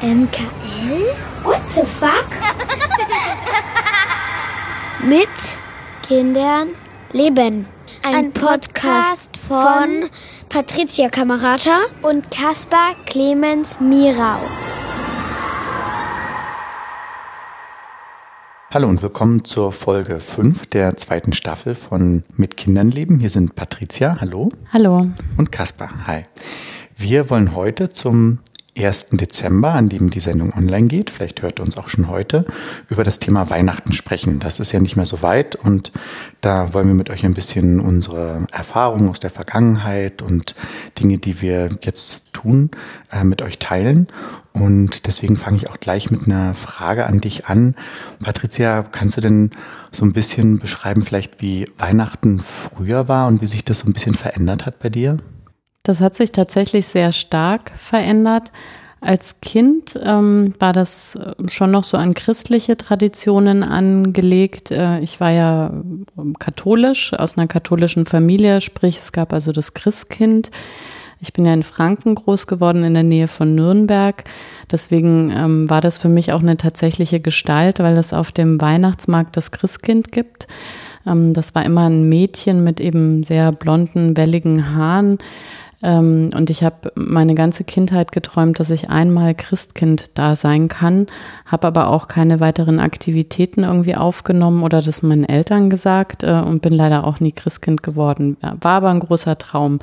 MKL? What the fuck? Mit Kindern leben. Ein, Ein Podcast von Patricia Kamerata und Caspar Clemens Mirau. Hallo und willkommen zur Folge 5 der zweiten Staffel von Mit Kindern leben. Hier sind Patricia, hallo. Hallo. Und Caspar, hi. Wir wollen heute zum 1. Dezember, an dem die Sendung online geht, vielleicht hört ihr uns auch schon heute, über das Thema Weihnachten sprechen. Das ist ja nicht mehr so weit und da wollen wir mit euch ein bisschen unsere Erfahrungen aus der Vergangenheit und Dinge, die wir jetzt tun, äh, mit euch teilen. Und deswegen fange ich auch gleich mit einer Frage an dich an. Patricia, kannst du denn so ein bisschen beschreiben, vielleicht wie Weihnachten früher war und wie sich das so ein bisschen verändert hat bei dir? Das hat sich tatsächlich sehr stark verändert. Als Kind ähm, war das äh, schon noch so an christliche Traditionen angelegt. Äh, ich war ja ähm, katholisch, aus einer katholischen Familie, sprich es gab also das Christkind. Ich bin ja in Franken groß geworden, in der Nähe von Nürnberg. Deswegen ähm, war das für mich auch eine tatsächliche Gestalt, weil es auf dem Weihnachtsmarkt das Christkind gibt. Ähm, das war immer ein Mädchen mit eben sehr blonden, welligen Haaren ähm, und ich habe meine ganze Kindheit geträumt, dass ich einmal Christkind da sein kann, habe aber auch keine weiteren Aktivitäten irgendwie aufgenommen oder das meinen Eltern gesagt äh, und bin leider auch nie Christkind geworden. War aber ein großer Traum.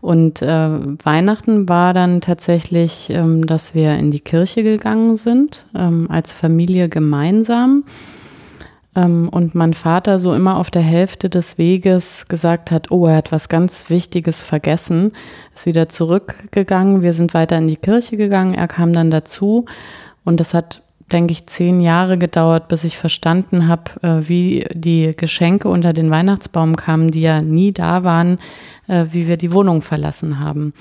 Und äh, Weihnachten war dann tatsächlich, ähm, dass wir in die Kirche gegangen sind, ähm, als Familie gemeinsam. Ähm, und mein Vater so immer auf der Hälfte des Weges gesagt hat, oh, er hat was ganz Wichtiges vergessen, ist wieder zurückgegangen. Wir sind weiter in die Kirche gegangen. Er kam dann dazu und das hat denke ich, zehn Jahre gedauert, bis ich verstanden habe, äh, wie die Geschenke unter den Weihnachtsbaum kamen, die ja nie da waren, äh, wie wir die Wohnung verlassen haben.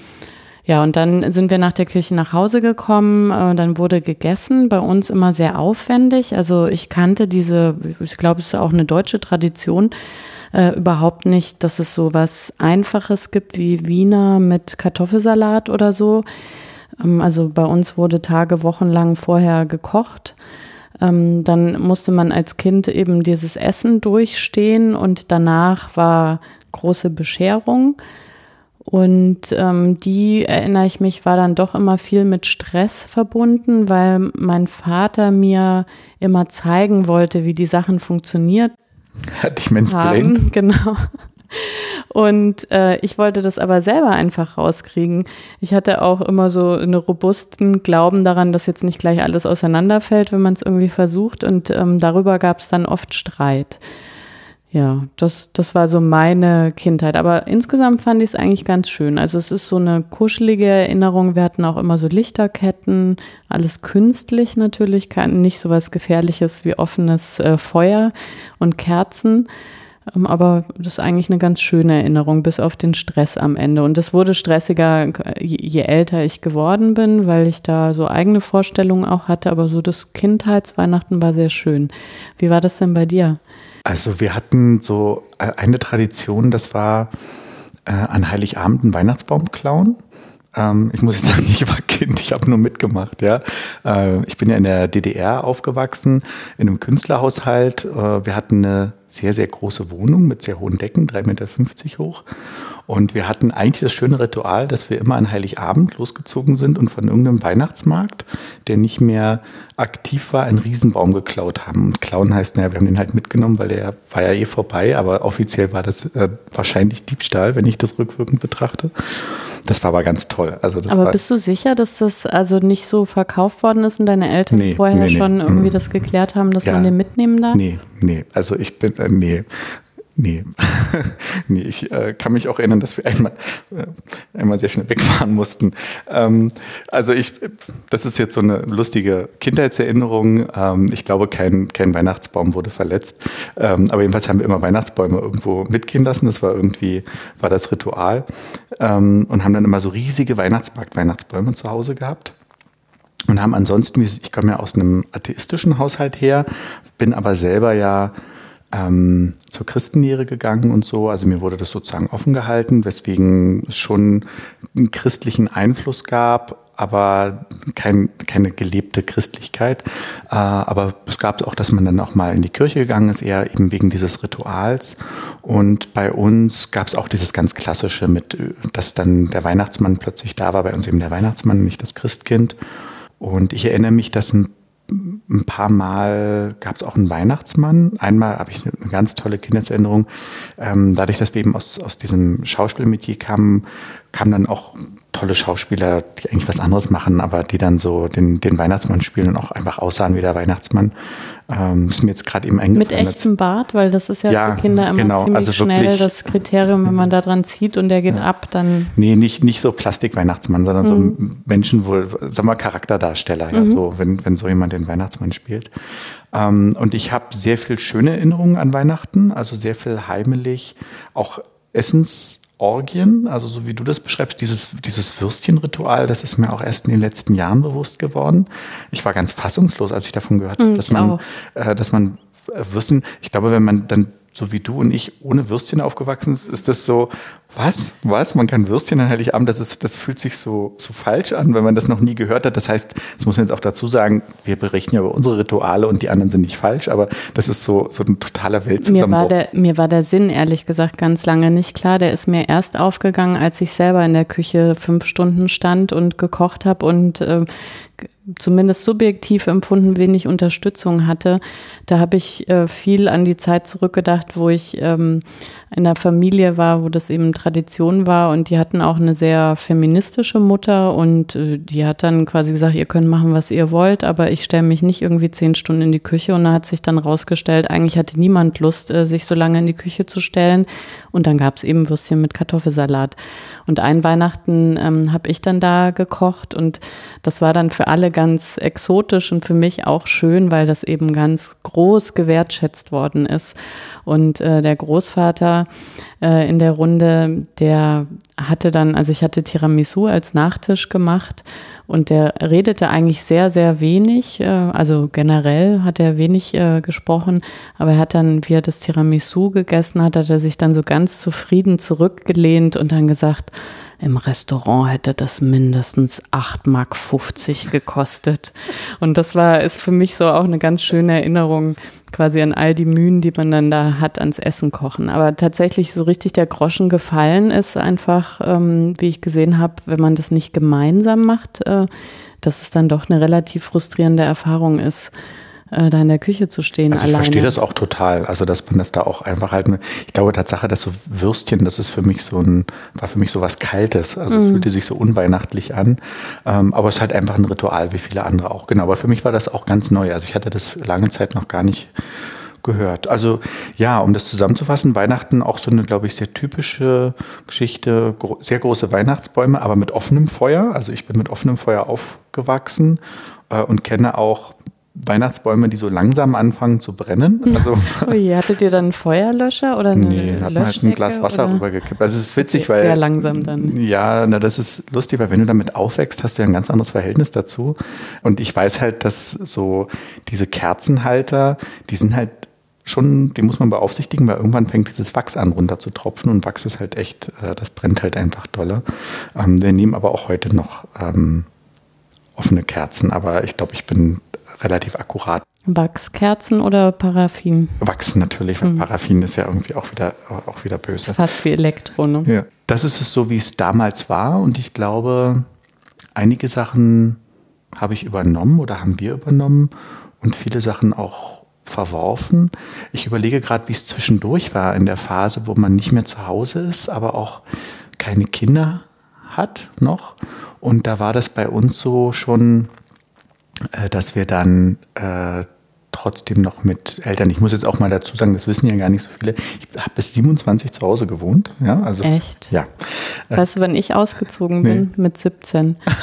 Ja, und dann sind wir nach der Kirche nach Hause gekommen, äh, dann wurde gegessen, bei uns immer sehr aufwendig. Also ich kannte diese, ich glaube, es ist auch eine deutsche Tradition, äh, überhaupt nicht, dass es so was Einfaches gibt wie Wiener mit Kartoffelsalat oder so. Ähm, also bei uns wurde Tage, Wochen lang vorher gekocht. Ähm, dann musste man als Kind eben dieses Essen durchstehen und danach war große Bescherung. Und ähm, die, erinnere ich mich, war dann doch immer viel mit Stress verbunden, weil mein Vater mir immer zeigen wollte, wie die Sachen funktioniert. Hat dich mansplained? Genau. Und äh, ich wollte das aber selber einfach rauskriegen. Ich hatte auch immer so einen robusten Glauben daran, dass jetzt nicht gleich alles auseinanderfällt, wenn man es irgendwie versucht. Und ähm, darüber gab es dann oft Streit. Ja, das, das war so meine Kindheit. Aber insgesamt fand ich es eigentlich ganz schön. Also es ist so eine kuschelige Erinnerung. Wir hatten auch immer so Lichterketten, alles künstlich natürlich, nicht so was Gefährliches wie offenes äh, Feuer und Kerzen. Ähm, aber das ist eigentlich eine ganz schöne Erinnerung, bis auf den Stress am Ende. Und es wurde stressiger, je, je älter ich geworden bin, weil ich da so eigene Vorstellungen auch hatte. Aber so das Kindheitsweihnachten war sehr schön. Wie war das denn bei dir? Also wir hatten so äh, eine Tradition, das war äh, an Heiligabend einen Weihnachtsbaum klauen. Ähm, ich muss jetzt sagen, ich war Kind, ich habe nur mitgemacht. Ja, äh, ich bin ja in der DDR aufgewachsen, in einem Künstlerhaushalt. Äh, wir hatten eine sehr, sehr große Wohnung mit sehr hohen Decken, 3,50 Meter hoch. Und wir hatten eigentlich das schöne Ritual, dass wir immer an Heiligabend losgezogen sind und von irgendeinem Weihnachtsmarkt, der nicht mehr aktiv war, einen Riesenbaum geklaut haben. Und klauen heißt, naja, wir haben den halt mitgenommen, weil der war ja eh vorbei, aber offiziell war das äh, wahrscheinlich Diebstahl, wenn ich das rückwirkend betrachte. Das war aber ganz toll. Also das aber bist du sicher, dass das also nicht so verkauft worden ist und deine Eltern nee, vorher nee, schon nee. irgendwie das geklärt haben, dass ja, man den mitnehmen darf? Nee, nee. Also ich bin, äh, nee. Nee, nee ich äh, kann mich auch erinnern, dass wir einmal, äh, einmal sehr schnell wegfahren mussten. Ähm, also ich, das ist jetzt so eine lustige Kindheitserinnerung. Ähm, ich glaube, kein, kein Weihnachtsbaum wurde verletzt. Ähm, aber jedenfalls haben wir immer Weihnachtsbäume irgendwo mitgehen lassen. Das war irgendwie, war das Ritual. Ähm, und haben dann immer so riesige Weihnachtsmarkt-Weihnachtsbäume zu Hause gehabt und haben ansonsten, ich komme ja aus einem atheistischen Haushalt her, bin aber selber ja ähm, zur Christenlehre gegangen und so. Also mir wurde das sozusagen offen gehalten, weswegen es schon einen christlichen Einfluss gab, aber kein, keine gelebte Christlichkeit. Äh, aber es gab auch, dass man dann auch mal in die Kirche gegangen ist, eher eben wegen dieses Rituals. Und bei uns gab es auch dieses ganz klassische mit, dass dann der Weihnachtsmann plötzlich da war, bei uns eben der Weihnachtsmann, nicht das Christkind. Und ich erinnere mich, dass ein ein paar Mal gab es auch einen Weihnachtsmann. Einmal habe ich eine ganz tolle Kindeserinnerung. Ähm, dadurch, dass wir eben aus, aus diesem Schauspielmetier kamen, kamen dann auch tolle Schauspieler, die eigentlich was anderes machen, aber die dann so den, den Weihnachtsmann spielen und auch einfach aussahen wie der Weihnachtsmann. Ähm, ist mir jetzt gerade eben eingefallen. Mit echtem Bart, weil das ist ja, ja für Kinder immer genau, ziemlich also schnell das Kriterium, wenn man da dran zieht und der geht ja. ab, dann. Nee, nicht, nicht so Plastik-Weihnachtsmann, sondern mhm. so Menschen, wo, sag mal, Charakterdarsteller, ja, mhm. so, wenn, wenn so jemand den Weihnachtsmann spielt. Ähm, und ich habe sehr viel schöne Erinnerungen an Weihnachten, also sehr viel heimelig, auch Essens Orgien, also so wie du das beschreibst, dieses, dieses Würstchenritual, das ist mir auch erst in den letzten Jahren bewusst geworden. Ich war ganz fassungslos, als ich davon gehört habe, hm, dass man, äh, dass man äh, Würstchen, ich glaube, wenn man dann so wie du und ich ohne Würstchen aufgewachsen ist, ist das so, was? Was? Man kann Würstchen an Heiligabend, das ist, das fühlt sich so, so falsch an, wenn man das noch nie gehört hat. Das heißt, das muss man jetzt auch dazu sagen, wir berichten ja über unsere Rituale und die anderen sind nicht falsch, aber das ist so, so ein totaler Weltzusammenbruch. Mir war, der, mir war der Sinn, ehrlich gesagt, ganz lange nicht klar. Der ist mir erst aufgegangen, als ich selber in der Küche fünf Stunden stand und gekocht habe und äh, zumindest subjektiv empfunden wenig Unterstützung hatte. Da habe ich äh, viel an die Zeit zurückgedacht, wo ich ähm, in einer Familie war, wo das eben Tradition war und die hatten auch eine sehr feministische Mutter und äh, die hat dann quasi gesagt, ihr könnt machen, was ihr wollt, aber ich stelle mich nicht irgendwie zehn Stunden in die Küche und da hat sich dann rausgestellt, eigentlich hatte niemand Lust, äh, sich so lange in die Küche zu stellen und dann gab es eben Würstchen mit Kartoffelsalat. Und ein Weihnachten ähm, habe ich dann da gekocht und das war dann für alle ganz exotisch und für mich auch schön, weil das eben ganz groß gewertschätzt worden ist. Und äh, der Großvater äh, in der Runde, der hatte dann, also ich hatte Tiramisu als Nachtisch gemacht und der redete eigentlich sehr, sehr wenig. Äh, also generell hat er wenig äh, gesprochen, aber er hat dann, wie er das Tiramisu gegessen hat, hat er sich dann so ganz zufrieden zurückgelehnt und dann gesagt, im Restaurant hätte das mindestens 8,50 Mark gekostet. Und das war, ist für mich so auch eine ganz schöne Erinnerung quasi an all die Mühen, die man dann da hat ans Essen kochen. Aber tatsächlich so richtig der Groschen gefallen ist einfach, ähm, wie ich gesehen habe, wenn man das nicht gemeinsam macht, äh, dass es dann doch eine relativ frustrierende Erfahrung ist äh, da in der Küche zu stehen. Also ich alleine. verstehe das auch total. Also dass man das da auch einfach halt, ich glaube Tatsache, dass so Würstchen, das ist für mich so ein, war für mich so was Kaltes. Also mm. es mhm. fühlte sich so unweihnachtlich an. Ähm, aber es ist halt einfach ein Ritual, wie viele andere auch. Genau. Aber für mich war das auch ganz neu. Also ich hatte das lange Zeit noch gar nicht gehört. Also ja, um das zusammenzufassen, Weihnachten auch so eine, glaube ich, sehr typische Geschichte, gro sehr große Weihnachtsbäume, aber mit offenem Feuer. Also ich bin mit offenem Feuer aufgewachsen äh, und kenne auch Weihnachtsbäume, die so langsam anfangen zu brennen. Also, Ui, hattet ihr dann einen Feuerlöscher oder eine Nee, hat man halt ein Glas Wasser oder? rübergekippt. Also es ist witzig, weil... Sehr langsam dann. Ja, na, das ist lustig, weil wenn du damit aufwächst, hast du ja ein ganz anderes Verhältnis dazu. Und ich weiß halt, dass so diese Kerzenhalter, die sind halt schon, die muss man beaufsichtigen, weil irgendwann fängt dieses Wachs an runter zu tropfen und Wachs ist halt echt, äh, das brennt halt einfach dolle. Ähm, wir nehmen aber auch heute noch ähm, offene Kerzen, aber ich glaube, ich bin relativ akkurat. Wachskerzen oder Paraffin? Wachs natürlich, weil mhm. Paraffin ist ja irgendwie auch wieder, auch wieder böse. Das ist fast wie Elektro, ne? Ja. Das ist es so, wie es damals war und ich glaube, einige Sachen habe ich übernommen oder haben wir übernommen und viele Sachen auch verworfen. Ich überlege gerade, wie es zwischendurch war in der Phase, wo man nicht mehr zu Hause ist, aber auch keine Kinder hat noch. Und da war das bei uns so schon äh, dass wir dann äh, trotzdem noch mit Eltern, ich muss jetzt auch mal dazu sagen, das wissen ja gar nicht so viele, ich habe bis 27 zu Hause gewohnt. Ja, also, Echt? Ja. Weißt du, wenn ich ausgezogen nee. bin mit 17? das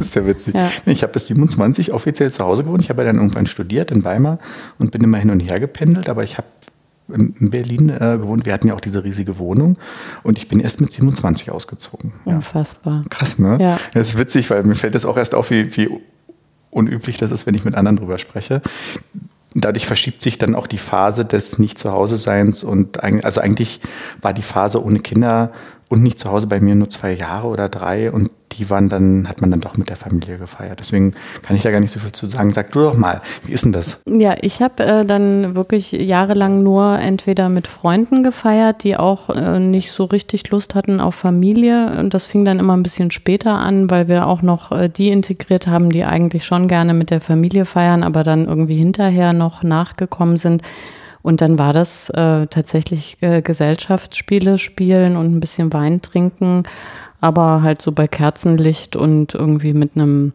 ist ja witzig. Ja. Ich habe bis 27 offiziell zu Hause gewohnt. Ich habe ja dann irgendwann studiert in Weimar und bin immer hin und her gependelt, aber ich habe in Berlin äh, gewohnt. Wir hatten ja auch diese riesige Wohnung und ich bin erst mit 27 ausgezogen. Unfassbar. Krass, ne? Ja. Das ist witzig, weil mir fällt das auch erst auf, wie, wie unüblich das ist, wenn ich mit anderen drüber spreche. Dadurch verschiebt sich dann auch die Phase des Nicht-Zuhause-Seins und also eigentlich war die Phase ohne Kinder und nicht zu Hause bei mir nur zwei Jahre oder drei und die waren dann, hat man dann doch mit der Familie gefeiert. Deswegen kann ich da gar nicht so viel zu sagen. Sag du doch mal, wie ist denn das? Ja, ich habe äh, dann wirklich jahrelang nur entweder mit Freunden gefeiert, die auch äh, nicht so richtig Lust hatten auf Familie. Und das fing dann immer ein bisschen später an, weil wir auch noch äh, die integriert haben, die eigentlich schon gerne mit der Familie feiern, aber dann irgendwie hinterher noch nachgekommen sind. Und dann war das äh, tatsächlich äh, Gesellschaftsspiele spielen und ein bisschen Wein trinken aber halt so bei Kerzenlicht und irgendwie mit einem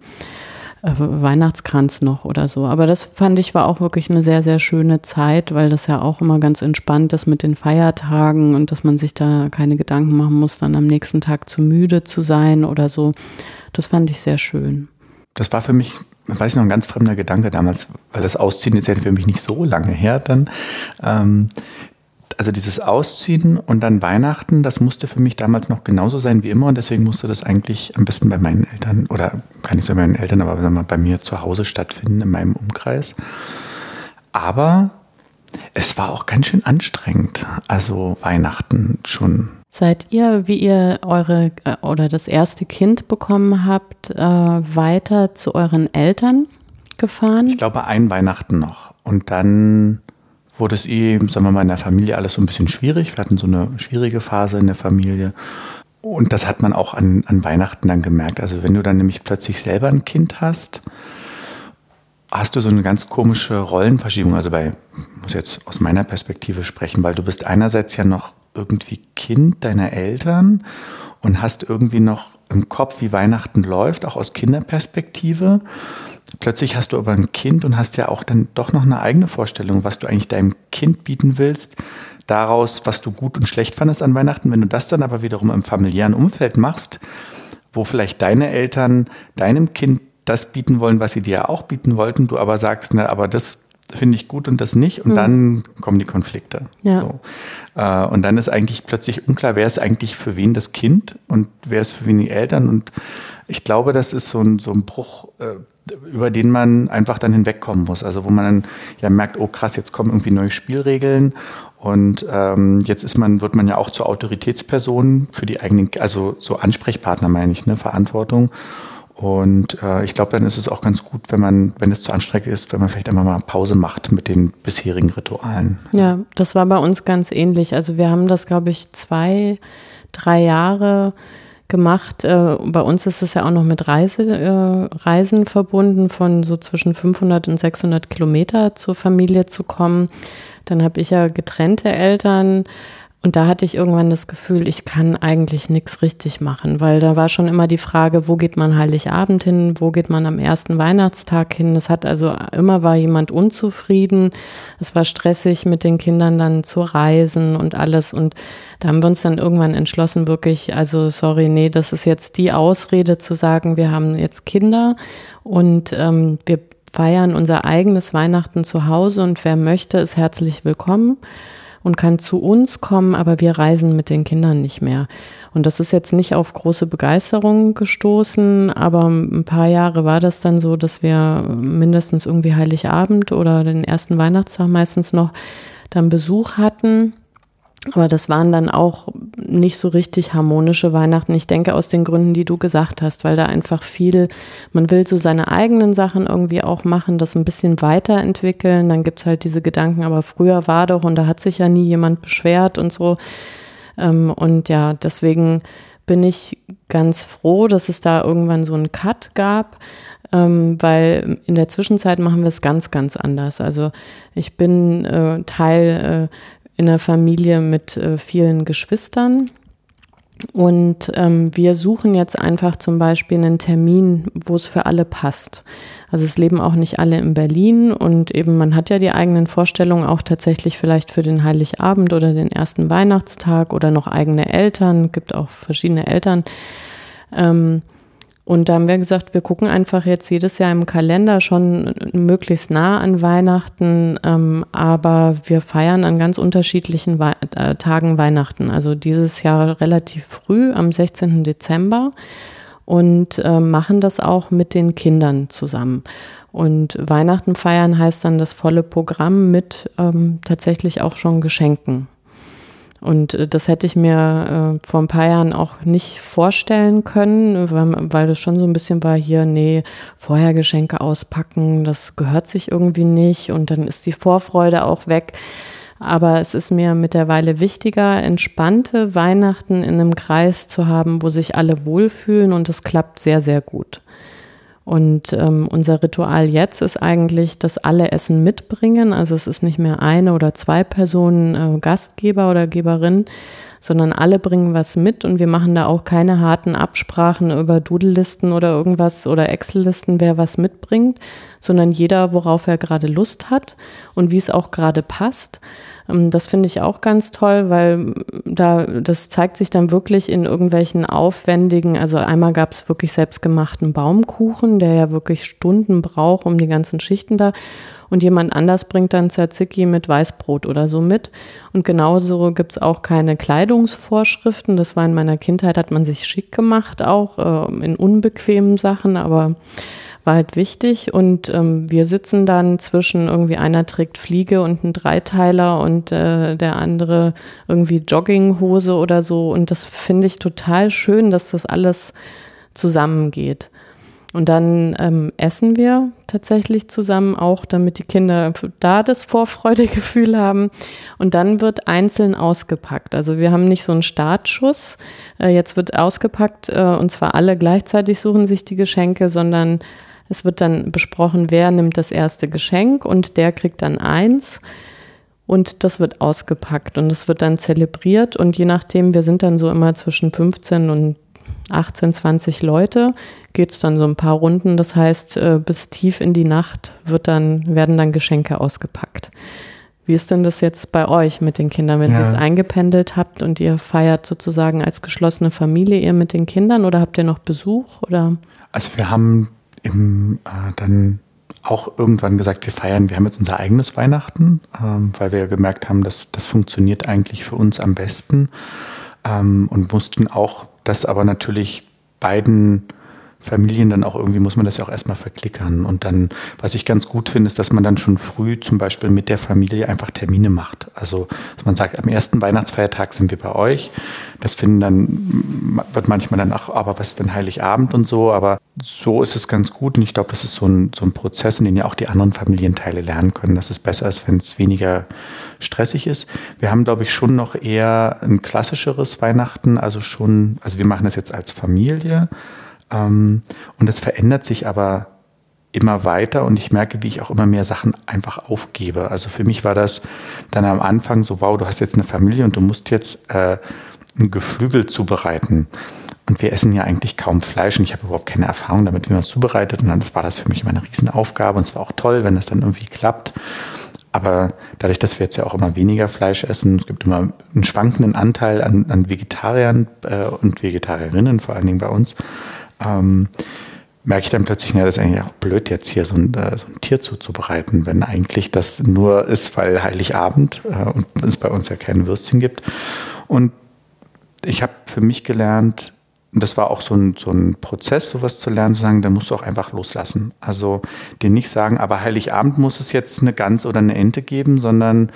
äh, Weihnachtskranz noch oder so. Aber das fand ich war auch wirklich eine sehr, sehr schöne Zeit, weil das ja auch immer ganz entspannt ist mit den Feiertagen und dass man sich da keine Gedanken machen muss, dann am nächsten Tag zu müde zu sein oder so. Das fand ich sehr schön. Das war für mich, weiß ich noch, ein ganz fremder Gedanke damals, weil das Ausziehen ist ja für mich nicht so lange her dann. Ähm, also dieses Ausziehen und dann Weihnachten, das musste für mich damals noch genauso sein wie immer und deswegen musste das eigentlich am besten bei meinen Eltern oder kann nicht so bei meinen Eltern, aber mal, bei mir zu Hause stattfinden, in meinem Umkreis. Aber es war auch ganz schön anstrengend, also Weihnachten schon. Seid ihr, wie ihr eure äh, oder das erste Kind bekommen habt, äh, weiter zu euren Eltern gefahren? Ich glaube, ein Weihnachten noch. Und dann wurde es eh, sagen wir mal, in der Familie alles so ein bisschen schwierig. Wir hatten so eine schwierige Phase in der Familie. Und das hat man auch an, an Weihnachten dann gemerkt. Also wenn du dann nämlich plötzlich selber ein Kind hast, hast du so eine ganz komische Rollenverschiebung. Also bei, ich muss jetzt aus meiner Perspektive sprechen, weil du bist einerseits ja noch irgendwie Kind deiner Eltern und hast irgendwie noch im Kopf, wie Weihnachten läuft, auch aus Kinderperspektive. Plötzlich hast du aber ein Kind und hast ja auch dann doch noch eine eigene Vorstellung, was du eigentlich deinem Kind bieten willst, daraus, was du gut und schlecht fandest an Weihnachten. Wenn du das dann aber wiederum im familiären Umfeld machst, wo vielleicht deine Eltern deinem Kind das bieten wollen, was sie dir auch bieten wollten, du aber sagst, na, aber das finde ich gut und das nicht. Und mhm. dann kommen die Konflikte. Ja. So. Äh, und dann ist eigentlich plötzlich unklar, wer ist eigentlich für wen das Kind und wer ist für wen die Eltern. Und ich glaube, das ist so ein, so ein Bruch, äh, über den man einfach dann hinwegkommen muss. Also wo man dann ja merkt, oh krass, jetzt kommen irgendwie neue Spielregeln und ähm, jetzt ist man, wird man ja auch zur Autoritätsperson für die eigenen, also so Ansprechpartner meine ich, ne, Verantwortung. Und äh, ich glaube, dann ist es auch ganz gut, wenn man, wenn es zu anstrengend ist, wenn man vielleicht einmal mal Pause macht mit den bisherigen Ritualen. Ja, das war bei uns ganz ähnlich. Also wir haben das, glaube ich, zwei, drei Jahre gemacht. Äh, bei uns ist es ja auch noch mit Reise, äh, Reisen verbunden, von so zwischen 500 und 600 Kilometer zur Familie zu kommen. Dann habe ich ja getrennte Eltern und da hatte ich irgendwann das Gefühl, ich kann eigentlich nichts richtig machen, weil da war schon immer die Frage, wo geht man Heiligabend hin, wo geht man am ersten Weihnachtstag hin. Das hat also immer war jemand unzufrieden. Es war stressig mit den Kindern dann zu reisen und alles. Und da haben wir uns dann irgendwann entschlossen, wirklich, also sorry, nee, das ist jetzt die Ausrede zu sagen, wir haben jetzt Kinder und ähm, wir feiern unser eigenes Weihnachten zu Hause und wer möchte, ist herzlich willkommen und kann zu uns kommen, aber wir reisen mit den Kindern nicht mehr. Und das ist jetzt nicht auf große Begeisterung gestoßen, aber ein paar Jahre war das dann so, dass wir mindestens irgendwie Heiligabend oder den ersten Weihnachtstag meistens noch dann Besuch hatten. Aber das waren dann auch nicht so richtig harmonische Weihnachten. Ich denke aus den Gründen, die du gesagt hast, weil da einfach viel, man will so seine eigenen Sachen irgendwie auch machen, das ein bisschen weiterentwickeln. Dann gibt's halt diese Gedanken, aber früher war doch und da hat sich ja nie jemand beschwert und so. Ähm, und ja, deswegen bin ich ganz froh, dass es da irgendwann so einen Cut gab ähm, weil in der Zwischenzeit machen wir es ganz, ganz anders. Also ich bin äh, Teil äh, in einer Familie mit äh, vielen Geschwistern. Und ähm, wir suchen jetzt einfach zum Beispiel einen Termin, wo es für alle passt. Also es leben auch nicht alle in Berlin und eben man hat ja die eigenen Vorstellungen auch tatsächlich vielleicht für den Heiligabend oder den ersten Weihnachtstag oder noch eigene Eltern, gibt auch verschiedene Eltern. Ähm, und da haben wir gesagt, wir gucken einfach jetzt jedes Jahr im Kalender schon möglichst nah an Weihnachten, ähm, aber wir feiern an ganz unterschiedlichen Wei äh, Tagen Weihnachten. Also dieses Jahr relativ früh, am 16. Dezember und äh, machen das auch mit den Kindern zusammen. Und Weihnachten feiern heißt dann das volle Programm mit ähm, tatsächlich auch schon Geschenken. Und äh, das hätte ich mir äh, vor ein paar Jahren auch nicht vorstellen können, weil, weil das schon so ein bisschen war hier, nee, vorher Geschenke auspacken, das gehört sich irgendwie nicht und dann ist die Vorfreude auch weg. Aber es ist mir mittlerweile wichtiger, entspannte Weihnachten in einem Kreis zu haben, wo sich alle wohlfühlen und es klappt sehr, sehr gut. Und ähm, unser Ritual jetzt ist eigentlich, dass alle Essen mitbringen. Also es ist nicht mehr eine oder zwei Personen äh, Gastgeber oder Geberin, sondern alle bringen was mit und wir machen da auch keine harten Absprachen über Doodle-Listen oder irgendwas oder Excel-Listen, wer was mitbringt, sondern jeder, worauf er gerade Lust hat und wie es auch gerade passt. Ähm, das finde ich auch ganz toll, weil da, das zeigt sich dann wirklich in irgendwelchen aufwendigen, also einmal gab es wirklich selbstgemachten Baumkuchen, der ja wirklich Stunden braucht, um die ganzen Schichten da und jemand anders bringt dann Tzatziki mit Weißbrot oder so mit. Und genauso gibt es auch keine Kleidungsvorschriften. Das war in meiner Kindheit, hat man sich schick gemacht, auch äh, in unbequemen Sachen, aber war halt wichtig. Und ähm, wir sitzen dann zwischen irgendwie einer trägt Fliege und ein Dreiteiler und äh, der andere irgendwie Jogginghose oder so. Und das finde ich total schön, dass das alles zusammengeht. Und dann ähm, essen wir tatsächlich zusammen auch, damit die Kinder da das Vorfreudegefühl haben. Und dann wird einzeln ausgepackt. Also wir haben nicht so einen Startschuss. Äh, jetzt wird ausgepackt äh, und zwar alle gleichzeitig suchen sich die Geschenke, sondern es wird dann besprochen, wer nimmt das erste Geschenk und der kriegt dann eins. Und das wird ausgepackt und es wird dann zelebriert. Und je nachdem, wir sind dann so immer zwischen 15 und 18, 20 Leute, geht es dann so ein paar Runden. Das heißt, äh, bis tief in die Nacht wird dann, werden dann Geschenke ausgepackt. Wie ist denn das jetzt bei euch mit den Kindern, wenn ja. ihr es eingependelt habt und ihr feiert sozusagen als geschlossene Familie ihr mit den Kindern oder habt ihr noch Besuch? Oder? Also wir haben im, äh, dann auch irgendwann gesagt, wir feiern, wir haben jetzt unser eigenes Weihnachten, ähm, weil wir gemerkt haben, dass das funktioniert eigentlich für uns am besten ähm, und mussten auch das aber natürlich beiden Familien dann auch irgendwie muss man das ja auch erstmal verklickern. Und dann, was ich ganz gut finde, ist, dass man dann schon früh zum Beispiel mit der Familie einfach Termine macht. Also, dass man sagt, am ersten Weihnachtsfeiertag sind wir bei euch. Das finden dann, wird manchmal dann auch, aber was ist denn Heiligabend und so. Aber so ist es ganz gut. Und ich glaube, das ist so ein, so ein Prozess, in dem ja auch die anderen Familienteile lernen können, dass es besser ist, wenn es weniger stressig ist. Wir haben, glaube ich, schon noch eher ein klassischeres Weihnachten. Also schon, also wir machen das jetzt als Familie. Ähm, und es verändert sich aber immer weiter und ich merke, wie ich auch immer mehr Sachen einfach aufgebe. Also für mich war das dann am Anfang so, wow, du hast jetzt eine Familie und du musst jetzt äh, ein Geflügel zubereiten. Und wir essen ja eigentlich kaum Fleisch und ich habe überhaupt keine Erfahrung damit, wie man es zubereitet. Und dann war das für mich immer eine Riesenaufgabe und es war auch toll, wenn das dann irgendwie klappt. Aber dadurch, dass wir jetzt ja auch immer weniger Fleisch essen, es gibt immer einen schwankenden Anteil an, an Vegetariern äh, und Vegetarierinnen, vor allen Dingen bei uns, ähm, merke ich dann plötzlich, na, das ist eigentlich auch blöd, jetzt hier so ein, äh, so ein Tier zuzubereiten, wenn eigentlich das nur ist, weil Heiligabend äh, und es bei uns ja keine Würstchen gibt. Und ich habe für mich gelernt, und das war auch so ein, so ein Prozess, sowas zu lernen, zu sagen, da musst du auch einfach loslassen. Also dir nicht sagen, aber Heiligabend muss es jetzt eine Gans oder eine Ente geben, sondern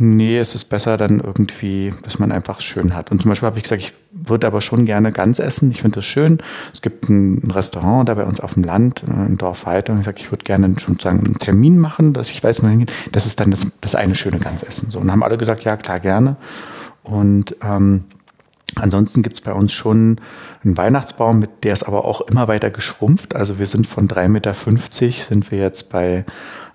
Nee, es ist besser dann irgendwie, dass man einfach schön hat. Und zum Beispiel habe ich gesagt, ich würde aber schon gerne ganz essen. Ich finde das schön. Es gibt ein Restaurant da bei uns auf dem Land, äh, ein Dorf weiter. Und ich sage, ich würde gerne schon sozusagen einen Termin machen, dass ich weiß, wo hingeht. Das ist dann das, das eine schöne Ganzessen. So. Und haben alle gesagt, ja, klar, gerne. Und ähm, Ansonsten gibt es bei uns schon einen Weihnachtsbaum, mit der ist aber auch immer weiter geschrumpft. Also wir sind von 3,50 Meter sind wir jetzt bei,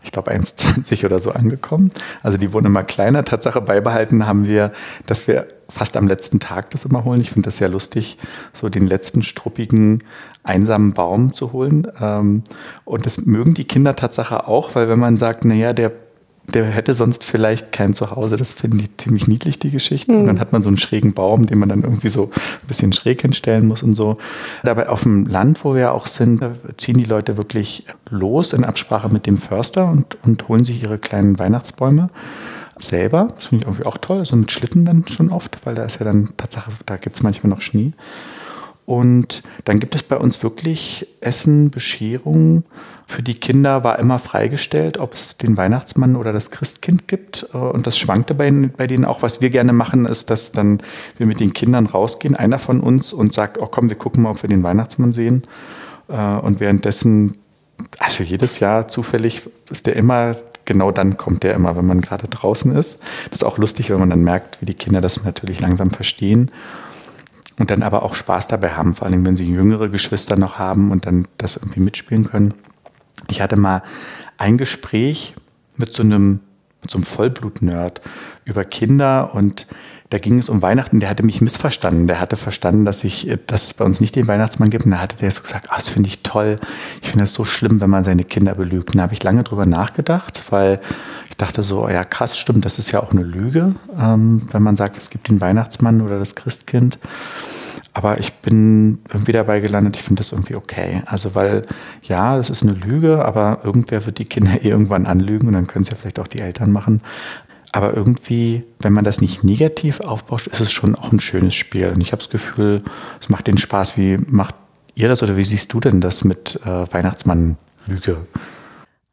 ich glaube, 1,20 oder so angekommen. Also die wurden immer kleiner. Tatsache beibehalten haben wir, dass wir fast am letzten Tag das immer holen. Ich finde das sehr lustig, so den letzten struppigen, einsamen Baum zu holen. Ähm, und das mögen die Kinder Tatsache auch, weil wenn man sagt, naja, der der hätte sonst vielleicht kein Zuhause. Das finde ich ziemlich niedlich, die Geschichte. Mhm. Und dann hat man so einen schrägen Baum, den man dann irgendwie so ein bisschen schräg hinstellen muss und so. Dabei auf dem Land, wo wir auch sind, ziehen die Leute wirklich los in Absprache mit dem Förster und, und holen sich ihre kleinen Weihnachtsbäume selber. Das finde ich irgendwie auch toll. So mit Schlitten dann schon oft, weil da ist ja dann Tatsache, da gibt es manchmal noch Schnee. Und dann gibt es bei uns wirklich Essen, Bescherung. Für die Kinder war immer freigestellt, ob es den Weihnachtsmann oder das Christkind gibt. Äh, und das schwankte bei, bei denen auch. Was wir gerne machen, ist, dass dann wir mit den Kindern rausgehen, einer von uns, und sagt, oh komm, wir gucken mal, ob wir den Weihnachtsmann sehen. Äh, und währenddessen, also jedes Jahr zufällig ist der immer genau dann kommt der immer, wenn man gerade draußen ist. Das ist auch lustig, wenn man dann merkt, wie die Kinder das natürlich langsam verstehen und dann aber auch Spaß dabei haben, vor allem wenn sie jüngere Geschwister noch haben und dann das irgendwie mitspielen können. Ich hatte mal ein Gespräch mit so einem, mit so einem Vollblut-Nerd über Kinder und da ging es um Weihnachten, der hatte mich missverstanden. Der hatte verstanden, dass ich, dass es bei uns nicht den Weihnachtsmann gibt. Und da hatte der so gesagt, oh, das finde ich toll. Ich finde das so schlimm, wenn man seine Kinder belügt. Und da habe ich lange drüber nachgedacht, weil ich dachte so, ja krass, stimmt, das ist ja auch eine Lüge, ähm, wenn man sagt, es gibt den Weihnachtsmann oder das Christkind. Aber ich bin irgendwie dabei gelandet, ich finde das irgendwie okay. Also weil, ja, das ist eine Lüge, aber irgendwer wird die Kinder irgendwann anlügen und dann können es ja vielleicht auch die Eltern machen. Aber irgendwie, wenn man das nicht negativ aufbaut, ist es schon auch ein schönes Spiel. Und ich habe das Gefühl, es macht den Spaß. Wie macht ihr das oder wie siehst du denn das mit äh, Weihnachtsmann-Lüge?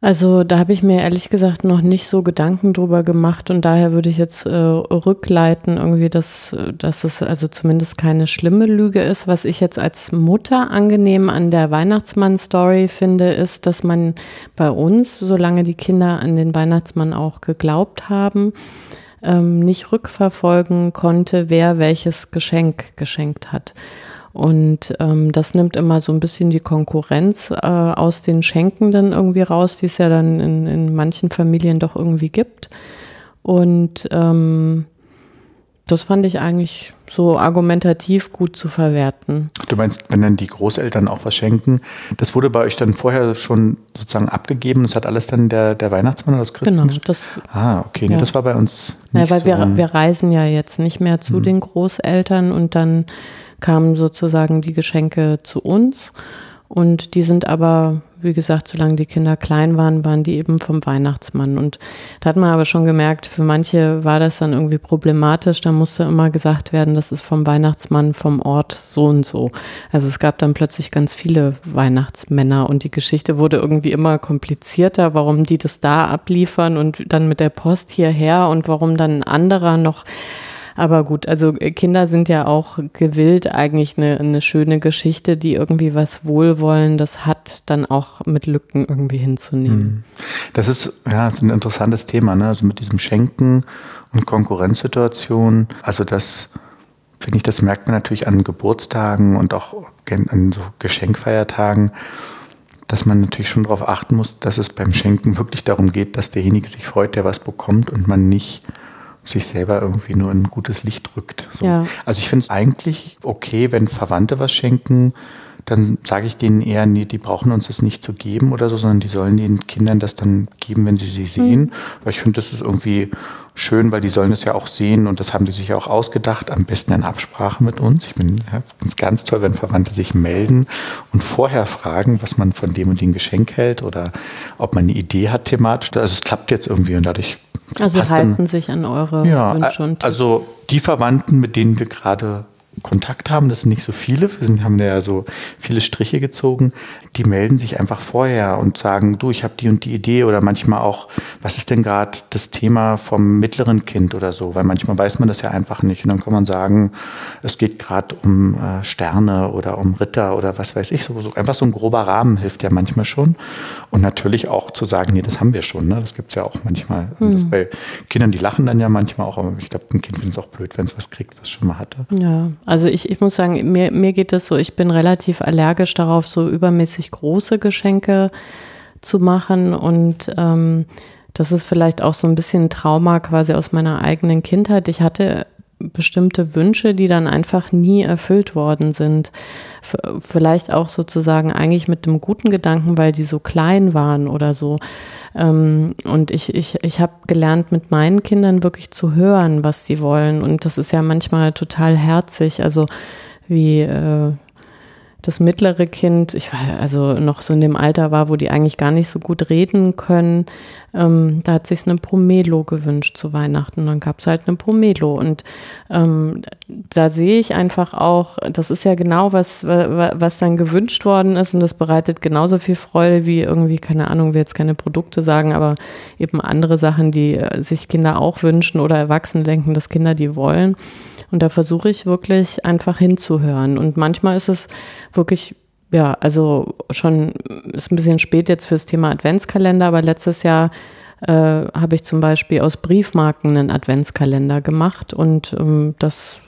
Also da habe ich mir ehrlich gesagt noch nicht so Gedanken drüber gemacht und daher würde ich jetzt äh, rückleiten, irgendwie, dass, dass es also zumindest keine schlimme Lüge ist. Was ich jetzt als Mutter angenehm an der Weihnachtsmann-Story finde, ist, dass man bei uns, solange die Kinder an den Weihnachtsmann auch geglaubt haben, ähm, nicht rückverfolgen konnte, wer welches Geschenk geschenkt hat. Und ähm, das nimmt immer so ein bisschen die Konkurrenz äh, aus den Schenkenden irgendwie raus, die es ja dann in, in manchen Familien doch irgendwie gibt. Und ähm, das fand ich eigentlich so argumentativ gut zu verwerten. Du meinst, wenn dann die Großeltern auch was schenken, das wurde bei euch dann vorher schon sozusagen abgegeben, das hat alles dann der, der Weihnachtsmann oder das Christkind? Genau. Das, ah, okay, nee, das war bei uns nicht ja, weil so. Wir, wir reisen ja jetzt nicht mehr zu hm. den Großeltern und dann kamen sozusagen die Geschenke zu uns. Und die sind aber, wie gesagt, solange die Kinder klein waren, waren die eben vom Weihnachtsmann. Und da hat man aber schon gemerkt, für manche war das dann irgendwie problematisch. Da musste immer gesagt werden, das ist vom Weihnachtsmann vom Ort so und so. Also es gab dann plötzlich ganz viele Weihnachtsmänner und die Geschichte wurde irgendwie immer komplizierter, warum die das da abliefern und dann mit der Post hierher und warum dann ein anderer noch aber gut, also äh, Kinder sind ja auch gewillt, eigentlich eine, eine schöne Geschichte, die irgendwie was Wohlwollendes hat, dann auch mit Lücken irgendwie hinzunehmen. Hm. Das ist ja ist ein interessantes Thema, ne? Also mit diesem Schenken und Konkurrenzsituation. Also das finde ich, das merkt man natürlich an Geburtstagen und auch an so Geschenkfeiertagen dass man natürlich schon darauf achten muss, dass es beim Schenken wirklich darum geht, dass derjenige sich freut, der was bekommt und man nicht sich selber irgendwie nur in ein gutes Licht rückt. So. Ja. Also ich finde es eigentlich okay, wenn Verwandte was schenken, dann sage ich denen eher, nee, die brauchen uns das nicht zu geben oder so, sondern die sollen den Kindern das dann geben, wenn sie sie sehen. Mhm. Weil ich finde, das ist irgendwie schön, weil die sollen es ja auch sehen und das haben die sich ja auch ausgedacht, am besten in Absprache mit uns. Ich bin ja, es ganz toll, wenn Verwandte sich melden und vorher fragen, was man von dem und dem Geschenk hält oder ob man eine Idee hat thematisch. Also es klappt jetzt irgendwie und dadurch also halten dann, sich an eure ja, Wünsche und Tipps. Also die Verwandten, mit denen wir gerade Kontakt haben, das sind nicht so viele, wir sind, haben ja so viele Striche gezogen, die melden sich einfach vorher und sagen, du, ich habe die und die Idee oder manchmal auch, was ist denn gerade das Thema vom mittleren Kind oder so, weil manchmal weiß man das ja einfach nicht und dann kann man sagen, es geht gerade um äh, Sterne oder um Ritter oder was weiß ich, so, so, einfach so ein grober Rahmen hilft ja manchmal schon und natürlich auch zu sagen, nee, das haben wir schon, ne? das gibt es ja auch manchmal. Mhm. bei Kindern, die lachen dann ja manchmal auch, aber ich glaube, ein Kind findet es auch blöd, wenn es was kriegt, was schon mal hatte. Ja, also ich, ich muss sagen, mir, mir geht es so, ich bin relativ allergisch darauf, so übermäßig große Geschenke zu machen. Und ähm, das ist vielleicht auch so ein bisschen Trauma quasi aus meiner eigenen Kindheit. Ich hatte bestimmte Wünsche, die dann einfach nie erfüllt worden sind. Vielleicht auch sozusagen eigentlich mit dem guten Gedanken, weil die so klein waren oder so. Ähm, und ich, ich, ich habe gelernt, mit meinen Kindern wirklich zu hören, was sie wollen. Und das ist ja manchmal total herzig. Also wie, äh, das mittlere Kind, ich war also noch so in dem Alter war, wo die eigentlich gar nicht so gut reden können, ähm, da hat sich eine Promelo gewünscht zu Weihnachten. Dann gab es halt eine Promelo. Und ähm, da sehe ich einfach auch, das ist ja genau was, was dann gewünscht worden ist. Und das bereitet genauso viel Freude wie irgendwie, keine Ahnung, wir jetzt keine Produkte sagen, aber eben andere Sachen, die äh, sich Kinder auch wünschen oder Erwachsene denken, dass Kinder die wollen. Und da versuche ich wirklich einfach hinzuhören. Und manchmal ist es wirklich, ja, also schon, ist ein bisschen spät jetzt fürs Thema Adventskalender, aber letztes Jahr äh, habe ich zum Beispiel aus Briefmarken einen Adventskalender gemacht und ähm, das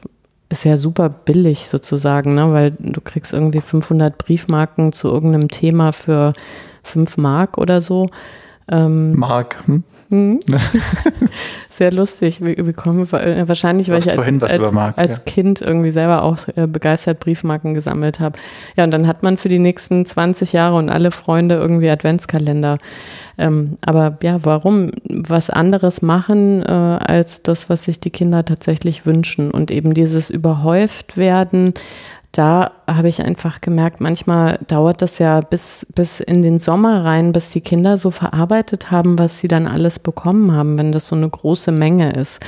ist ja super billig sozusagen, ne? weil du kriegst irgendwie 500 Briefmarken zu irgendeinem Thema für 5 Mark oder so. Ähm, Mark. Hm? Mhm. Sehr lustig. Wir, wir kommen äh, wahrscheinlich, weil ich als, als, als ja. Kind irgendwie selber auch äh, begeistert Briefmarken gesammelt habe. Ja, und dann hat man für die nächsten 20 Jahre und alle Freunde irgendwie Adventskalender. Ähm, aber ja, warum was anderes machen äh, als das, was sich die Kinder tatsächlich wünschen und eben dieses überhäuft werden da habe ich einfach gemerkt, manchmal dauert das ja bis, bis in den Sommer rein, bis die Kinder so verarbeitet haben, was sie dann alles bekommen haben, wenn das so eine große Menge ist.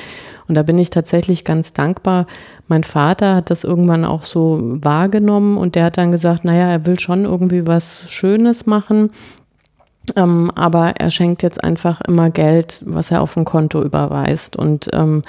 Und da bin ich tatsächlich ganz dankbar. Mein Vater hat das irgendwann auch so wahrgenommen und der hat dann gesagt, naja, er will schon irgendwie was Schönes machen. Ähm, aber er schenkt jetzt einfach immer Geld, was er auf ein Konto überweist. Und ähm,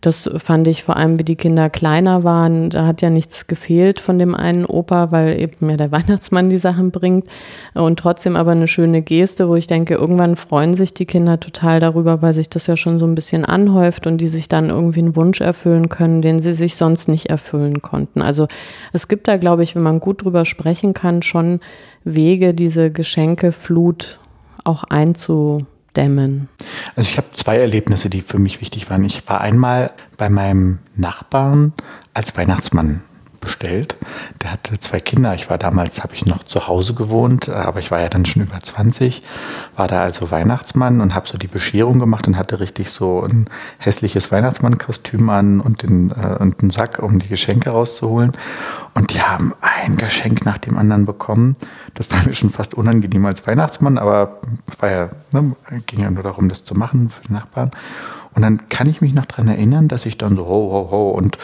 das fand ich vor allem, wie die Kinder kleiner waren. Da hat ja nichts gefehlt von dem einen Opa, weil eben ja der Weihnachtsmann die Sachen bringt. Und trotzdem aber eine schöne Geste, wo ich denke, irgendwann freuen sich die Kinder total darüber, weil sich das ja schon so ein bisschen anhäuft und die sich dann irgendwie einen Wunsch erfüllen können, den sie sich sonst nicht erfüllen konnten. Also es gibt da, glaube ich, wenn man gut drüber sprechen kann, schon Wege, diese Geschenkeflut auch einzu dämmen? Also ich habe zwei Erlebnisse, die für mich wichtig waren. Ich war einmal bei meinem Nachbarn als Weihnachtsmann bestellt. Der hatte zwei Kinder. Ich war damals, habe ich noch zu Hause gewohnt, aber ich war ja dann schon über 20, war da also Weihnachtsmann und habe so die Bescherung gemacht und hatte richtig so ein hässliches Weihnachtsmannkostüm an und, den, äh, und einen Sack, um die Geschenke rauszuholen. Und die haben ein Geschenk nach dem anderen bekommen. Das war mir schon fast unangenehm als Weihnachtsmann, aber war ja, ne, ging ja nur darum, das zu machen für die Nachbarn. Und dann kann ich mich noch daran erinnern, dass ich dann so ho, ho, ho und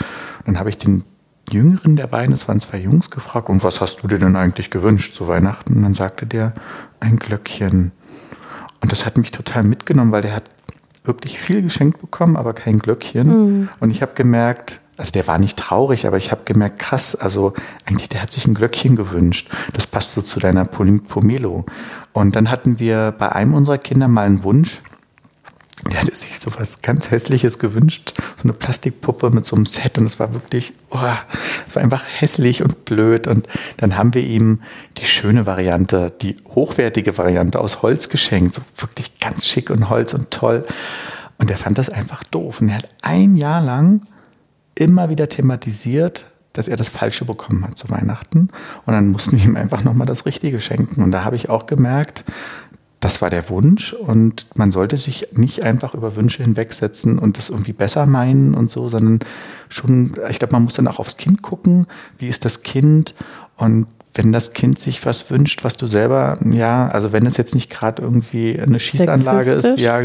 dann habe ich den jüngeren der beiden, es waren zwei Jungs, gefragt, und was hast du dir denn eigentlich gewünscht zu Weihnachten? Und dann sagte der, ein Glöckchen. Und das hat mich total mitgenommen, weil der hat wirklich viel geschenkt bekommen, aber kein Glöckchen. Mhm. Und ich habe gemerkt, also der war nicht traurig, aber ich habe gemerkt, krass, also eigentlich der hat sich ein Glöckchen gewünscht. Das passt so zu deiner Pomelo. Und dann hatten wir bei einem unserer Kinder mal einen Wunsch, der hatte sich so was ganz Hässliches gewünscht, so eine Plastikpuppe mit so einem Set. Und es war wirklich, oh, es war einfach hässlich und blöd. Und dann haben wir ihm die schöne Variante, die hochwertige Variante aus Holz geschenkt, so wirklich ganz schick und Holz und toll. Und er fand das einfach doof. Und er hat ein Jahr lang immer wieder thematisiert, dass er das Falsche bekommen hat zu Weihnachten. Und dann mussten wir ihm einfach nochmal das Richtige schenken. Und da habe ich auch gemerkt, das war der Wunsch und man sollte sich nicht einfach über Wünsche hinwegsetzen und das irgendwie besser meinen und so, sondern schon, ich glaube, man muss dann auch aufs Kind gucken, wie ist das Kind und wenn das Kind sich was wünscht, was du selber, ja, also wenn es jetzt nicht gerade irgendwie eine Schießanlage ist, ja,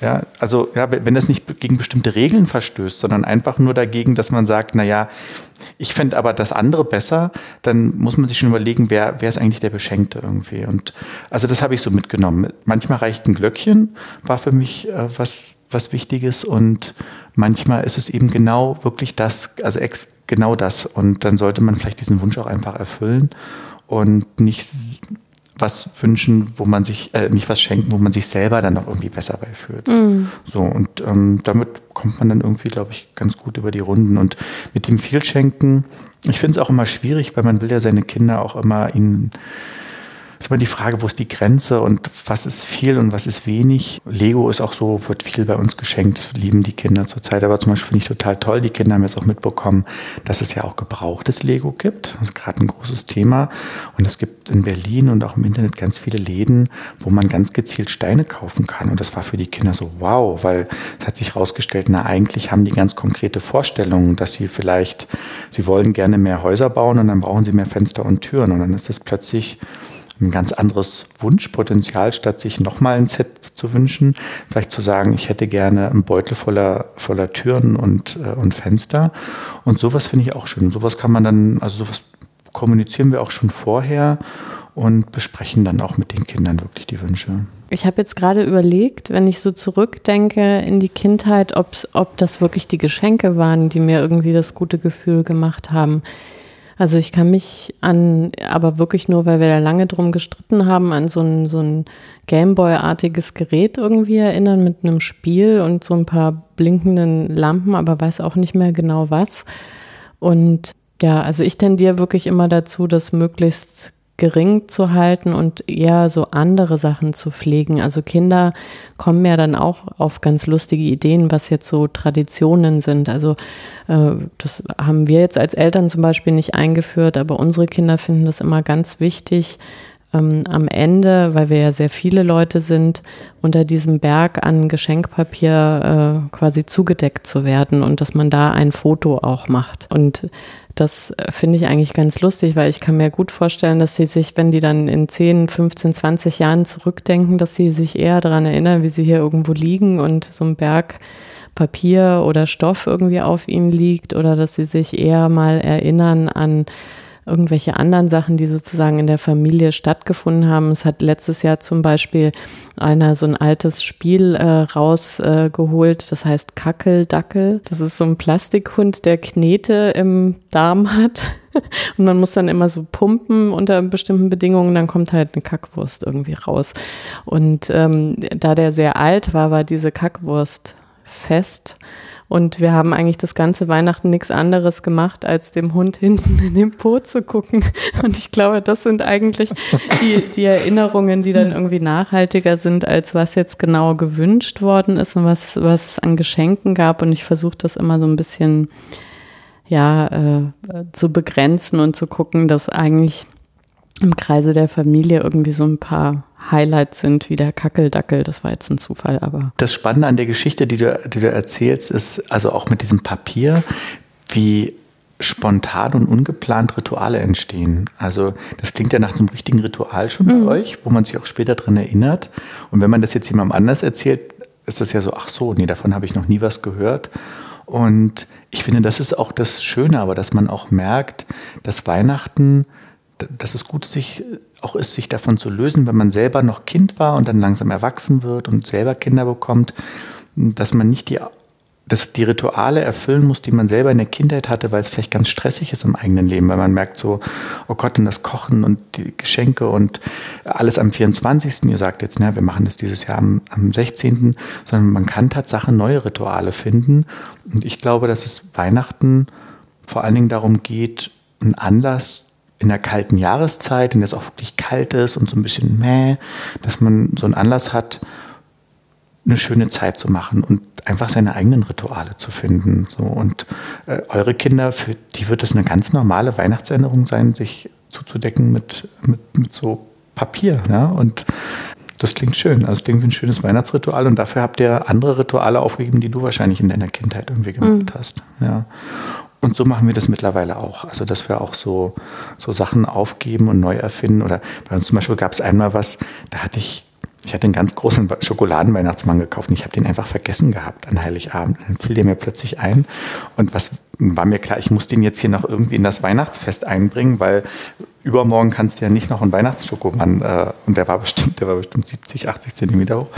ja, also ja, wenn das nicht gegen bestimmte Regeln verstößt, sondern einfach nur dagegen, dass man sagt, na ja, ich fände aber das andere besser, dann muss man sich schon überlegen, wer, wer ist eigentlich der Beschenkte irgendwie. Und also das habe ich so mitgenommen. Manchmal reicht ein Glöckchen, war für mich äh, was, was Wichtiges und manchmal ist es eben genau wirklich das, also ex, genau das. Und dann sollte man vielleicht diesen Wunsch auch einfach erfüllen und nicht was wünschen, wo man sich, äh, nicht was schenken, wo man sich selber dann noch irgendwie besser beifühlt. Mm. So, und ähm, damit kommt man dann irgendwie, glaube ich, ganz gut über die Runden. Und mit dem Vielschenken, ich finde es auch immer schwierig, weil man will ja seine Kinder auch immer ihnen ist immer die Frage, wo ist die Grenze und was ist viel und was ist wenig. Lego ist auch so, wird viel bei uns geschenkt, lieben die Kinder zurzeit. Aber zum Beispiel finde ich total toll, die Kinder haben jetzt auch mitbekommen, dass es ja auch gebrauchtes Lego gibt. Das ist gerade ein großes Thema. Und es gibt in Berlin und auch im Internet ganz viele Läden, wo man ganz gezielt Steine kaufen kann. Und das war für die Kinder so wow, weil es hat sich herausgestellt, na eigentlich haben die ganz konkrete Vorstellungen, dass sie vielleicht, sie wollen gerne mehr Häuser bauen und dann brauchen sie mehr Fenster und Türen. Und dann ist das plötzlich ein ganz anderes Wunschpotenzial, statt sich nochmal ein Set zu wünschen, vielleicht zu sagen, ich hätte gerne einen Beutel voller, voller Türen und, äh, und Fenster. Und sowas finde ich auch schön. Sowas kann man dann, also sowas kommunizieren wir auch schon vorher und besprechen dann auch mit den Kindern wirklich die Wünsche. Ich habe jetzt gerade überlegt, wenn ich so zurückdenke in die Kindheit, ob das wirklich die Geschenke waren, die mir irgendwie das gute Gefühl gemacht haben. Also ich kann mich an, aber wirklich nur, weil wir da lange drum gestritten haben, an so ein, so ein Gameboy-artiges Gerät irgendwie erinnern mit einem Spiel und so ein paar blinkenden Lampen, aber weiß auch nicht mehr genau was. Und ja, also ich tendiere wirklich immer dazu, das möglichst gering zu halten und eher so andere Sachen zu pflegen. Also Kinder kommen ja dann auch auf ganz lustige Ideen, was jetzt so Traditionen sind. Also äh, das haben wir jetzt als Eltern zum Beispiel nicht eingeführt, aber unsere Kinder finden das immer ganz wichtig, ähm, am Ende, weil wir ja sehr viele Leute sind, unter diesem Berg an Geschenkpapier äh, quasi zugedeckt zu werden und dass man da ein Foto auch macht. Und das äh, finde ich eigentlich ganz lustig, weil ich kann mir gut vorstellen, dass sie sich, wenn die dann in 10, 15, 20 Jahren zurückdenken, dass sie sich eher daran erinnern, wie sie hier irgendwo liegen und so ein Berg Papier oder Stoff irgendwie auf ihnen liegt oder dass sie sich eher mal erinnern an irgendwelche anderen Sachen, die sozusagen in der Familie stattgefunden haben. Es hat letztes Jahr zum Beispiel einer so ein altes Spiel äh, rausgeholt, äh, das heißt Kackeldackel. Das ist so ein Plastikhund, der Knete im Darm hat. Und man muss dann immer so pumpen unter bestimmten Bedingungen, dann kommt halt eine Kackwurst irgendwie raus. Und ähm, da der sehr alt war, war diese Kackwurst fest. Und wir haben eigentlich das ganze Weihnachten nichts anderes gemacht, als dem Hund hinten in den Po zu gucken. Und ich glaube, das sind eigentlich die, die Erinnerungen, die dann irgendwie nachhaltiger sind, als was jetzt genau gewünscht worden ist und was, was es an Geschenken gab. Und ich versuche das immer so ein bisschen ja, äh, zu begrenzen und zu gucken, dass eigentlich im Kreise der Familie irgendwie so ein paar Highlights sind, wie der Kackeldackel. Das war jetzt ein Zufall, aber. Das Spannende an der Geschichte, die du, die du erzählst, ist also auch mit diesem Papier, wie spontan und ungeplant Rituale entstehen. Also das klingt ja nach so einem richtigen Ritual schon mhm. bei euch, wo man sich auch später dran erinnert. Und wenn man das jetzt jemandem anders erzählt, ist das ja so, ach so, nee, davon habe ich noch nie was gehört. Und ich finde, das ist auch das Schöne, aber dass man auch merkt, dass Weihnachten dass es gut sich auch ist, sich davon zu lösen, wenn man selber noch Kind war und dann langsam erwachsen wird und selber Kinder bekommt, dass man nicht die, dass die Rituale erfüllen muss, die man selber in der Kindheit hatte, weil es vielleicht ganz stressig ist im eigenen Leben, weil man merkt so, oh Gott, und das Kochen und die Geschenke und alles am 24. Ihr sagt jetzt, ne, wir machen das dieses Jahr am, am 16., sondern man kann Tatsache neue Rituale finden. Und ich glaube, dass es Weihnachten vor allen Dingen darum geht, einen Anlass in der kalten Jahreszeit, in der es auch wirklich kalt ist und so ein bisschen mäh, dass man so einen Anlass hat, eine schöne Zeit zu machen und einfach seine eigenen Rituale zu finden. So und äh, eure Kinder, für die wird es eine ganz normale Weihnachtserinnerung sein, sich zuzudecken mit, mit, mit so Papier. Ja? Und das klingt schön. Also es klingt wie ein schönes Weihnachtsritual und dafür habt ihr andere Rituale aufgegeben, die du wahrscheinlich in deiner Kindheit irgendwie gemacht mhm. hast. Ja. Und so machen wir das mittlerweile auch. Also, dass wir auch so, so Sachen aufgeben und neu erfinden. Oder bei uns zum Beispiel gab es einmal was, da hatte ich, ich hatte einen ganz großen Schokoladenweihnachtsmann gekauft und ich habe den einfach vergessen gehabt an Heiligabend. Dann fiel der mir plötzlich ein. Und was war mir klar, ich muss den jetzt hier noch irgendwie in das Weihnachtsfest einbringen, weil übermorgen kannst du ja nicht noch einen Weihnachtsschokomann, äh, und der war bestimmt, der war bestimmt 70, 80 Zentimeter hoch.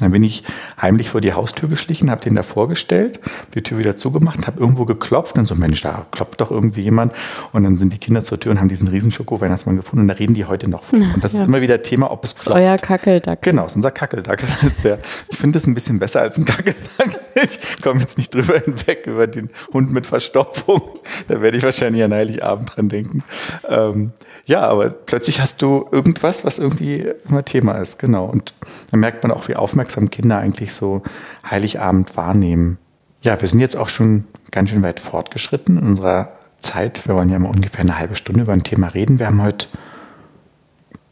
Dann bin ich heimlich vor die Haustür geschlichen, habe den da vorgestellt, die Tür wieder zugemacht, habe irgendwo geklopft und so, Mensch, da klopft doch irgendwie jemand. Und dann sind die Kinder zur Tür und haben diesen riesen Schoko-Weihnachtsmann gefunden und da reden die heute noch von. Und das ja. ist immer wieder Thema, ob es klopft. Euer Kackeldack. Genau, ist unser Kackeldack. Das ist der, ich finde das ein bisschen besser als ein Kackeldack. ich komme jetzt nicht drüber hinweg über den Hund mit Verstopfung. Da werde ich wahrscheinlich an Heiligabend dran denken. Ähm, ja, aber plötzlich hast du irgendwas, was irgendwie immer Thema ist, genau. Und dann merkt man auch, wie aufmerksam Kinder eigentlich so Heiligabend wahrnehmen. Ja, wir sind jetzt auch schon ganz schön weit fortgeschritten in unserer Zeit. Wir wollen ja mal ungefähr eine halbe Stunde über ein Thema reden. Wir haben heute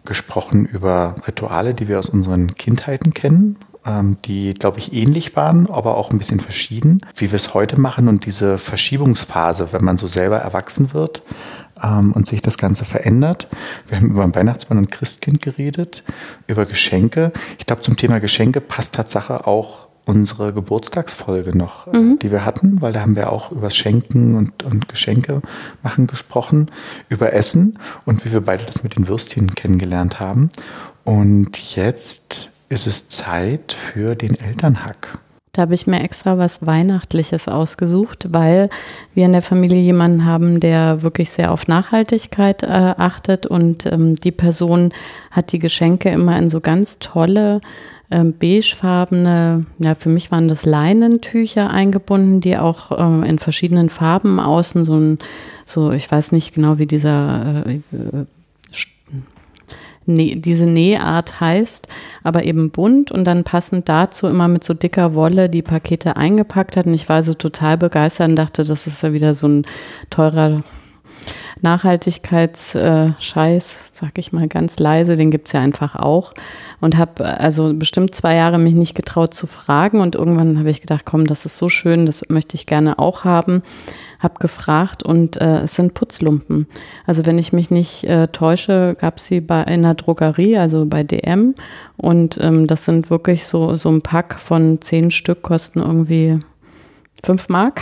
gesprochen über Rituale, die wir aus unseren Kindheiten kennen, ähm, die, glaube ich, ähnlich waren, aber auch ein bisschen verschieden, wie wir es heute machen und diese Verschiebungsphase, wenn man so selber erwachsen wird ähm, und sich das Ganze verändert. Wir haben über Weihnachtsmann und Christkind geredet, über Geschenke. Ich glaube, zum Thema Geschenke passt Tatsache auch unsere Geburtstagsfolge noch, äh, mhm. die wir hatten, weil da haben wir auch über Schenken und, und Geschenke machen gesprochen, über Essen und wie wir beide das mit den Würstchen kennengelernt haben. Und jetzt ist es Zeit für den Elternhack. Da habe ich mir extra was Weihnachtliches ausgesucht, weil wir in der Familie jemanden haben, der wirklich sehr auf Nachhaltigkeit äh, achtet und ähm, die Person hat die Geschenke immer in so ganz tolle ähm, beigefarbene, ja, für mich waren das Leinentücher eingebunden, die auch ähm, in verschiedenen Farben außen so ein, so, ich weiß nicht genau, wie dieser, äh, äh nee, diese Nähart heißt, aber eben bunt und dann passend dazu immer mit so dicker Wolle die Pakete eingepackt hat. Und ich war so total begeistert und dachte, das ist ja wieder so ein teurer Nachhaltigkeitsscheiß, sag ich mal ganz leise, den gibt's ja einfach auch und habe also bestimmt zwei Jahre mich nicht getraut zu fragen und irgendwann habe ich gedacht, komm, das ist so schön, das möchte ich gerne auch haben. Hab gefragt und äh, es sind Putzlumpen. Also wenn ich mich nicht äh, täusche, gab sie bei in der Drogerie, also bei DM und ähm, das sind wirklich so so ein Pack von zehn Stück kosten irgendwie fünf Mark.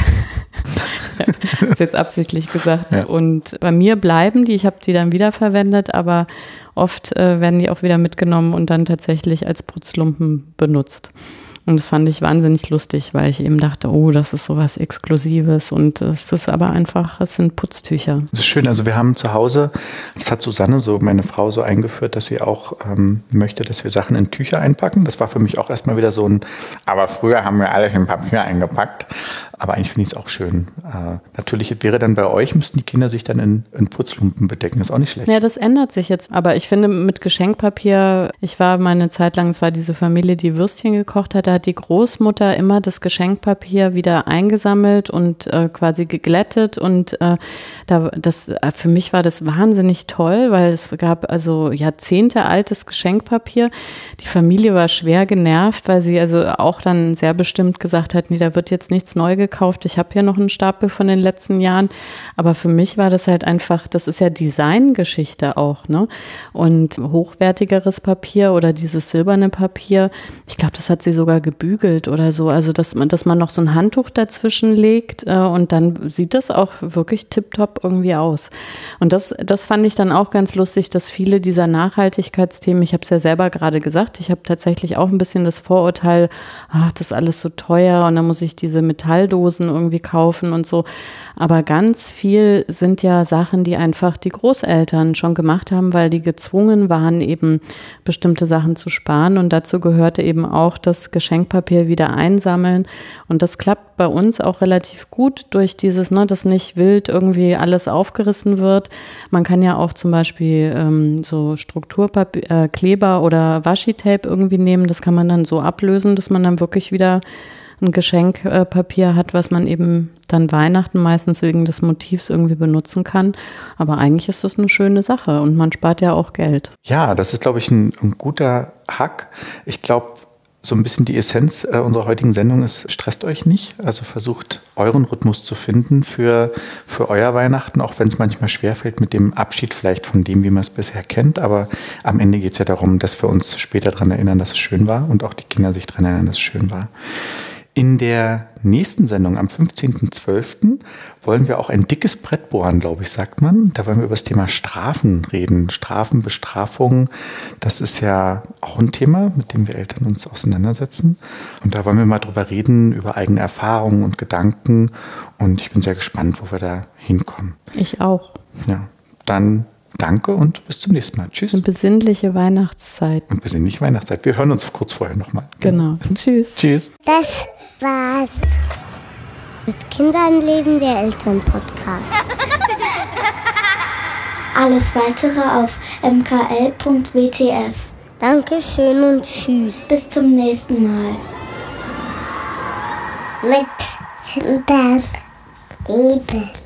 das ist jetzt absichtlich gesagt. Ja. Und bei mir bleiben die, ich habe die dann wiederverwendet, aber oft äh, werden die auch wieder mitgenommen und dann tatsächlich als Putzlumpen benutzt. Und das fand ich wahnsinnig lustig, weil ich eben dachte, oh, das ist sowas Exklusives und es ist aber einfach, es sind Putztücher. Das ist schön. Also wir haben zu Hause, das hat Susanne, so meine Frau, so eingeführt, dass sie auch ähm, möchte, dass wir Sachen in Tücher einpacken. Das war für mich auch erstmal wieder so ein, aber früher haben wir alles in Papier eingepackt. Aber eigentlich finde ich es auch schön. Äh, natürlich wäre dann bei euch, müssten die Kinder sich dann in, in Putzlumpen bedecken. Ist auch nicht schlecht. Ja, das ändert sich jetzt. Aber ich finde mit Geschenkpapier, ich war meine Zeit lang, es war diese Familie, die Würstchen gekocht hat, da hat die Großmutter immer das Geschenkpapier wieder eingesammelt und äh, quasi geglättet. Und äh, da, das, äh, für mich war das wahnsinnig toll, weil es gab also Jahrzehnte altes Geschenkpapier. Die Familie war schwer genervt, weil sie also auch dann sehr bestimmt gesagt hat, nee, da wird jetzt nichts neu gekauft. Ich habe hier noch einen Stapel von den letzten Jahren. Aber für mich war das halt einfach, das ist ja Designgeschichte auch, ne? Und hochwertigeres Papier oder dieses silberne Papier, ich glaube, das hat sie sogar gebügelt oder so. Also, dass man, dass man noch so ein Handtuch dazwischen legt äh, und dann sieht das auch wirklich tipptopp irgendwie aus. Und das, das fand ich dann auch ganz lustig, dass viele dieser Nachhaltigkeitsthemen, ich habe es ja selber gerade gesagt, ich habe tatsächlich auch ein bisschen das Vorurteil, ach, das ist alles so teuer und dann muss ich diese Metalldosen Dosen irgendwie kaufen und so. Aber ganz viel sind ja Sachen, die einfach die Großeltern schon gemacht haben, weil die gezwungen waren, eben bestimmte Sachen zu sparen. Und dazu gehörte eben auch das Geschenkpapier wieder einsammeln. Und das klappt bei uns auch relativ gut durch dieses, ne, dass nicht wild irgendwie alles aufgerissen wird. Man kann ja auch zum Beispiel ähm, so Strukturpapier, äh, Kleber oder Washi-Tape irgendwie nehmen. Das kann man dann so ablösen, dass man dann wirklich wieder ein Geschenkpapier hat, was man eben dann Weihnachten meistens wegen des Motivs irgendwie benutzen kann. Aber eigentlich ist das eine schöne Sache und man spart ja auch Geld. Ja, das ist, glaube ich, ein, ein guter Hack. Ich glaube, so ein bisschen die Essenz äh, unserer heutigen Sendung ist, stresst euch nicht. Also versucht euren Rhythmus zu finden für, für euer Weihnachten, auch wenn es manchmal schwerfällt mit dem Abschied vielleicht von dem, wie man es bisher kennt. Aber am Ende geht es ja darum, dass wir uns später daran erinnern, dass es schön war und auch die Kinder sich daran erinnern, dass es schön war. In der nächsten Sendung am 15.12. wollen wir auch ein dickes Brett bohren, glaube ich, sagt man. Da wollen wir über das Thema Strafen reden. Strafen, Bestrafungen, das ist ja auch ein Thema, mit dem wir Eltern uns auseinandersetzen. Und da wollen wir mal drüber reden, über eigene Erfahrungen und Gedanken. Und ich bin sehr gespannt, wo wir da hinkommen. Ich auch. Ja, dann danke und bis zum nächsten Mal. Tschüss. Eine besinnliche Weihnachtszeit. Und besinnliche Weihnachtszeit. Wir hören uns kurz vorher nochmal. Genau. Tschüss. Tschüss. Das war's. Mit Kindern leben der Elternpodcast. Alles weitere auf mkl.wtf. Dankeschön und tschüss. Bis zum nächsten Mal. Mit Kindern leben.